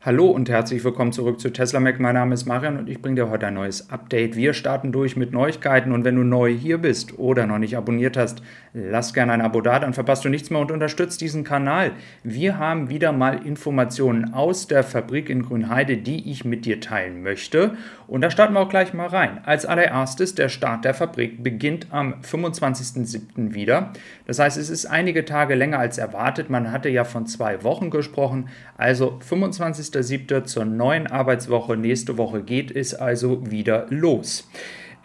Hallo und herzlich willkommen zurück zu Tesla Mac. Mein Name ist Marian und ich bringe dir heute ein neues Update. Wir starten durch mit Neuigkeiten und wenn du neu hier bist oder noch nicht abonniert hast, lass gerne ein Abo da, dann verpasst du nichts mehr und unterstützt diesen Kanal. Wir haben wieder mal Informationen aus der Fabrik in Grünheide, die ich mit dir teilen möchte und da starten wir auch gleich mal rein. Als allererstes, der Start der Fabrik beginnt am 25.07. wieder. Das heißt, es ist einige Tage länger als erwartet. Man hatte ja von zwei Wochen gesprochen, also 25. 20.07. zur neuen Arbeitswoche. Nächste Woche geht es also wieder los.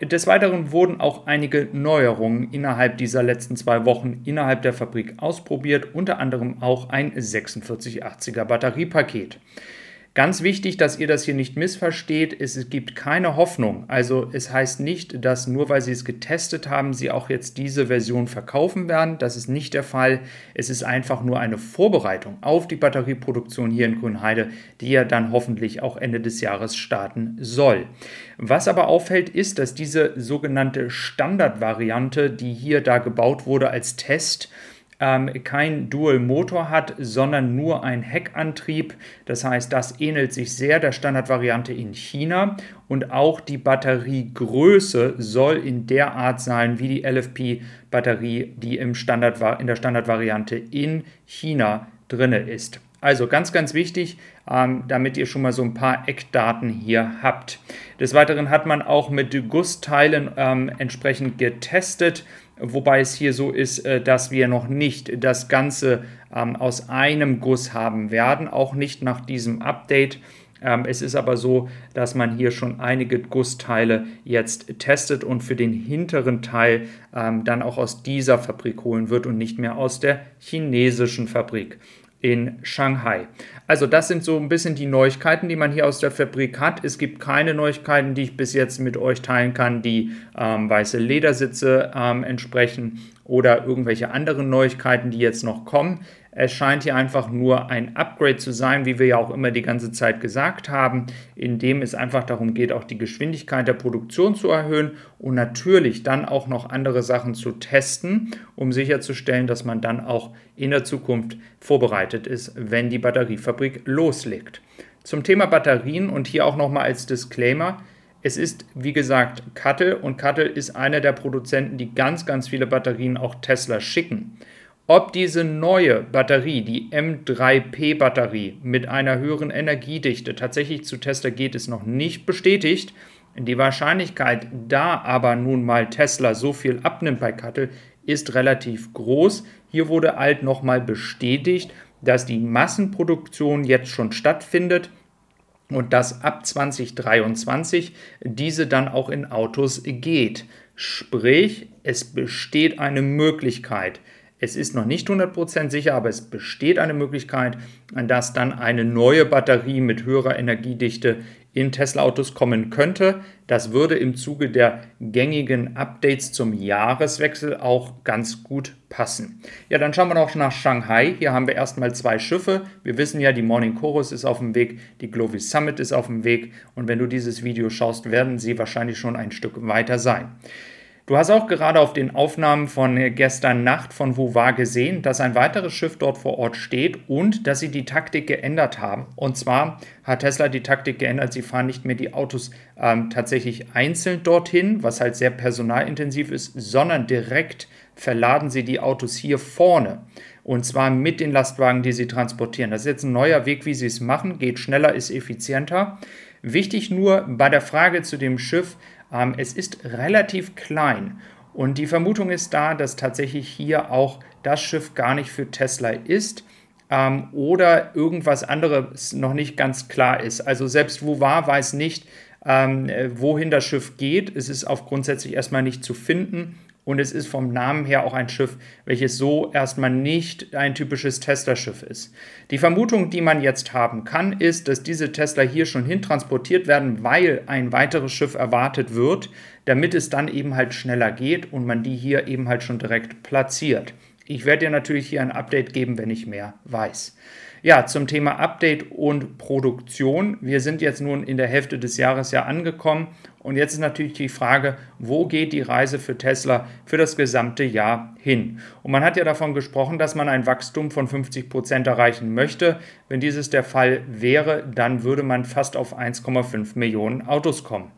Des Weiteren wurden auch einige Neuerungen innerhalb dieser letzten zwei Wochen innerhalb der Fabrik ausprobiert, unter anderem auch ein 4680er Batteriepaket. Ganz wichtig, dass ihr das hier nicht missversteht, es gibt keine Hoffnung. Also es heißt nicht, dass nur weil sie es getestet haben, sie auch jetzt diese Version verkaufen werden. Das ist nicht der Fall. Es ist einfach nur eine Vorbereitung auf die Batterieproduktion hier in Grünheide, die ja dann hoffentlich auch Ende des Jahres starten soll. Was aber auffällt, ist, dass diese sogenannte Standardvariante, die hier da gebaut wurde als Test, ähm, kein Dual-Motor hat, sondern nur ein Heckantrieb. Das heißt, das ähnelt sich sehr der Standardvariante in China und auch die Batteriegröße soll in der Art sein wie die LFP-Batterie, die im Standard, in der Standardvariante in China drin ist. Also ganz, ganz wichtig, ähm, damit ihr schon mal so ein paar Eckdaten hier habt. Des Weiteren hat man auch mit Gussteilen ähm, entsprechend getestet wobei es hier so ist, äh, dass wir noch nicht das Ganze ähm, aus einem Guss haben werden, auch nicht nach diesem Update. Ähm, es ist aber so, dass man hier schon einige Gussteile jetzt testet und für den hinteren Teil ähm, dann auch aus dieser Fabrik holen wird und nicht mehr aus der chinesischen Fabrik in Shanghai. Also das sind so ein bisschen die Neuigkeiten, die man hier aus der Fabrik hat. Es gibt keine Neuigkeiten, die ich bis jetzt mit euch teilen kann, die ähm, weiße Ledersitze ähm, entsprechen oder irgendwelche anderen Neuigkeiten, die jetzt noch kommen. Es scheint hier einfach nur ein Upgrade zu sein, wie wir ja auch immer die ganze Zeit gesagt haben, in dem es einfach darum geht, auch die Geschwindigkeit der Produktion zu erhöhen und natürlich dann auch noch andere Sachen zu testen, um sicherzustellen, dass man dann auch in der Zukunft vorbereitet ist, wenn die Batteriefabrik loslegt. Zum Thema Batterien und hier auch nochmal als Disclaimer. Es ist, wie gesagt, Kattel und Kattel ist einer der Produzenten, die ganz, ganz viele Batterien auch Tesla schicken. Ob diese neue Batterie, die M3P-Batterie mit einer höheren Energiedichte tatsächlich zu Tesla geht, ist noch nicht bestätigt. Die Wahrscheinlichkeit, da aber nun mal Tesla so viel abnimmt bei Kattel, ist relativ groß. Hier wurde alt nochmal bestätigt, dass die Massenproduktion jetzt schon stattfindet und dass ab 2023 diese dann auch in Autos geht. Sprich, es besteht eine Möglichkeit, es ist noch nicht 100% sicher, aber es besteht eine Möglichkeit, dass dann eine neue Batterie mit höherer Energiedichte in Tesla-Autos kommen könnte. Das würde im Zuge der gängigen Updates zum Jahreswechsel auch ganz gut passen. Ja, dann schauen wir noch nach Shanghai. Hier haben wir erstmal zwei Schiffe. Wir wissen ja, die Morning Chorus ist auf dem Weg, die Glovis Summit ist auf dem Weg und wenn du dieses Video schaust, werden sie wahrscheinlich schon ein Stück weiter sein. Du hast auch gerade auf den Aufnahmen von gestern Nacht von Vouva gesehen, dass ein weiteres Schiff dort vor Ort steht und dass sie die Taktik geändert haben. Und zwar hat Tesla die Taktik geändert, sie fahren nicht mehr die Autos ähm, tatsächlich einzeln dorthin, was halt sehr personalintensiv ist, sondern direkt verladen sie die Autos hier vorne. Und zwar mit den Lastwagen, die sie transportieren. Das ist jetzt ein neuer Weg, wie sie es machen. Geht schneller, ist effizienter. Wichtig nur bei der Frage zu dem Schiff, es ist relativ klein und die Vermutung ist da, dass tatsächlich hier auch das Schiff gar nicht für Tesla ist ähm, oder irgendwas anderes noch nicht ganz klar ist. Also selbst Wouvar weiß nicht, ähm, äh, wohin das Schiff geht. Es ist auf grundsätzlich erstmal nicht zu finden und es ist vom Namen her auch ein Schiff, welches so erstmal nicht ein typisches Tesla-Schiff ist. Die Vermutung, die man jetzt haben kann, ist, dass diese Tesla hier schon hintransportiert werden, weil ein weiteres Schiff erwartet wird, damit es dann eben halt schneller geht und man die hier eben halt schon direkt platziert. Ich werde dir natürlich hier ein Update geben, wenn ich mehr weiß. Ja, zum Thema Update und Produktion. Wir sind jetzt nun in der Hälfte des Jahres ja angekommen und jetzt ist natürlich die Frage, wo geht die Reise für Tesla für das gesamte Jahr hin? Und man hat ja davon gesprochen, dass man ein Wachstum von 50 Prozent erreichen möchte. Wenn dieses der Fall wäre, dann würde man fast auf 1,5 Millionen Autos kommen.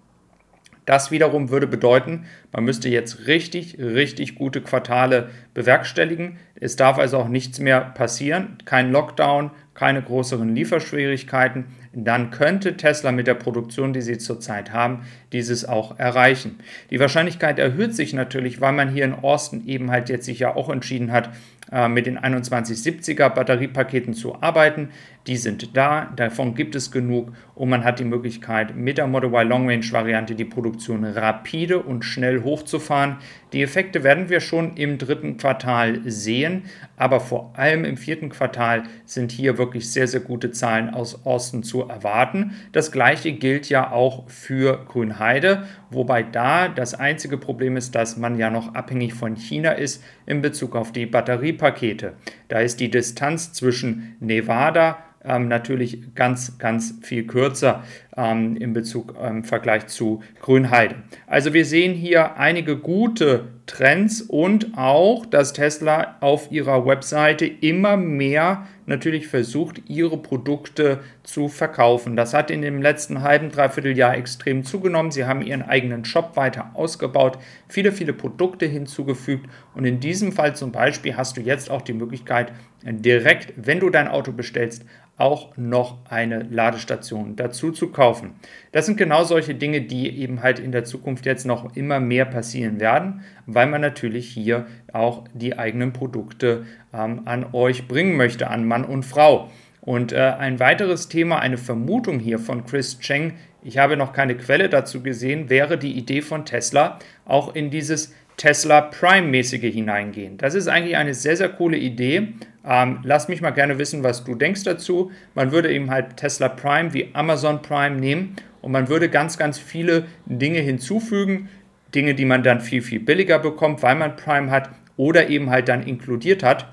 Das wiederum würde bedeuten, man müsste jetzt richtig, richtig gute Quartale bewerkstelligen. Es darf also auch nichts mehr passieren, kein Lockdown, keine größeren Lieferschwierigkeiten. Dann könnte Tesla mit der Produktion, die sie zurzeit haben, dieses auch erreichen. Die Wahrscheinlichkeit erhöht sich natürlich, weil man hier in Austin eben halt jetzt sich ja auch entschieden hat, äh, mit den 2170er Batteriepaketen zu arbeiten. Die sind da, davon gibt es genug und man hat die Möglichkeit, mit der Model Y Long Range Variante die Produktion rapide und schnell hochzufahren. Die Effekte werden wir schon im dritten Quartal sehen, aber vor allem im vierten Quartal sind hier wirklich sehr, sehr gute Zahlen aus Austin zu erwarten. Das gleiche gilt ja auch für Grünheide, wobei da das einzige Problem ist, dass man ja noch abhängig von China ist in Bezug auf die Batteriepakete. Da ist die Distanz zwischen Nevada ähm, natürlich ganz, ganz viel kürzer ähm, im Bezug im ähm, Vergleich zu Grünheide. Also wir sehen hier einige gute Trends und auch, dass Tesla auf ihrer Webseite immer mehr natürlich versucht, ihre Produkte zu verkaufen. Das hat in dem letzten halben, dreiviertel Jahr extrem zugenommen. Sie haben ihren eigenen Shop weiter ausgebaut, viele, viele Produkte hinzugefügt und in diesem Fall zum Beispiel hast du jetzt auch die Möglichkeit, direkt, wenn du dein Auto bestellst, auch noch eine Ladestation dazu zu kaufen. Das sind genau solche Dinge, die eben halt in der Zukunft jetzt noch immer mehr passieren werden, weil man natürlich hier auch die eigenen Produkte ähm, an euch bringen möchte, an Mann und Frau. Und äh, ein weiteres Thema, eine Vermutung hier von Chris Cheng, ich habe noch keine Quelle dazu gesehen, wäre die Idee von Tesla, auch in dieses Tesla Prime-mäßige hineingehen. Das ist eigentlich eine sehr, sehr coole Idee. Ähm, lass mich mal gerne wissen, was du denkst dazu. Man würde eben halt Tesla Prime wie Amazon Prime nehmen und man würde ganz, ganz viele Dinge hinzufügen. Dinge, die man dann viel, viel billiger bekommt, weil man Prime hat oder eben halt dann inkludiert hat.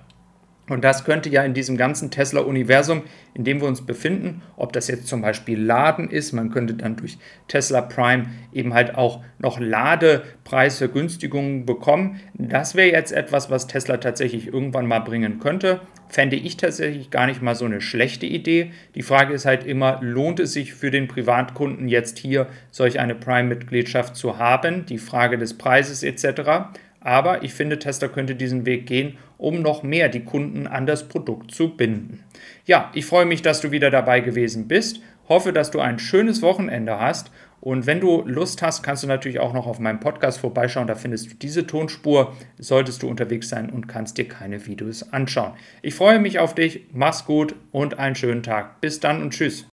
Und das könnte ja in diesem ganzen Tesla-Universum, in dem wir uns befinden, ob das jetzt zum Beispiel Laden ist, man könnte dann durch Tesla Prime eben halt auch noch Ladepreisvergünstigungen bekommen. Das wäre jetzt etwas, was Tesla tatsächlich irgendwann mal bringen könnte. Fände ich tatsächlich gar nicht mal so eine schlechte Idee. Die Frage ist halt immer, lohnt es sich für den Privatkunden jetzt hier solch eine Prime-Mitgliedschaft zu haben? Die Frage des Preises etc. Aber ich finde, Tesla könnte diesen Weg gehen, um noch mehr die Kunden an das Produkt zu binden. Ja, ich freue mich, dass du wieder dabei gewesen bist. Hoffe, dass du ein schönes Wochenende hast. Und wenn du Lust hast, kannst du natürlich auch noch auf meinem Podcast vorbeischauen. Da findest du diese Tonspur. Solltest du unterwegs sein und kannst dir keine Videos anschauen. Ich freue mich auf dich. Mach's gut und einen schönen Tag. Bis dann und tschüss.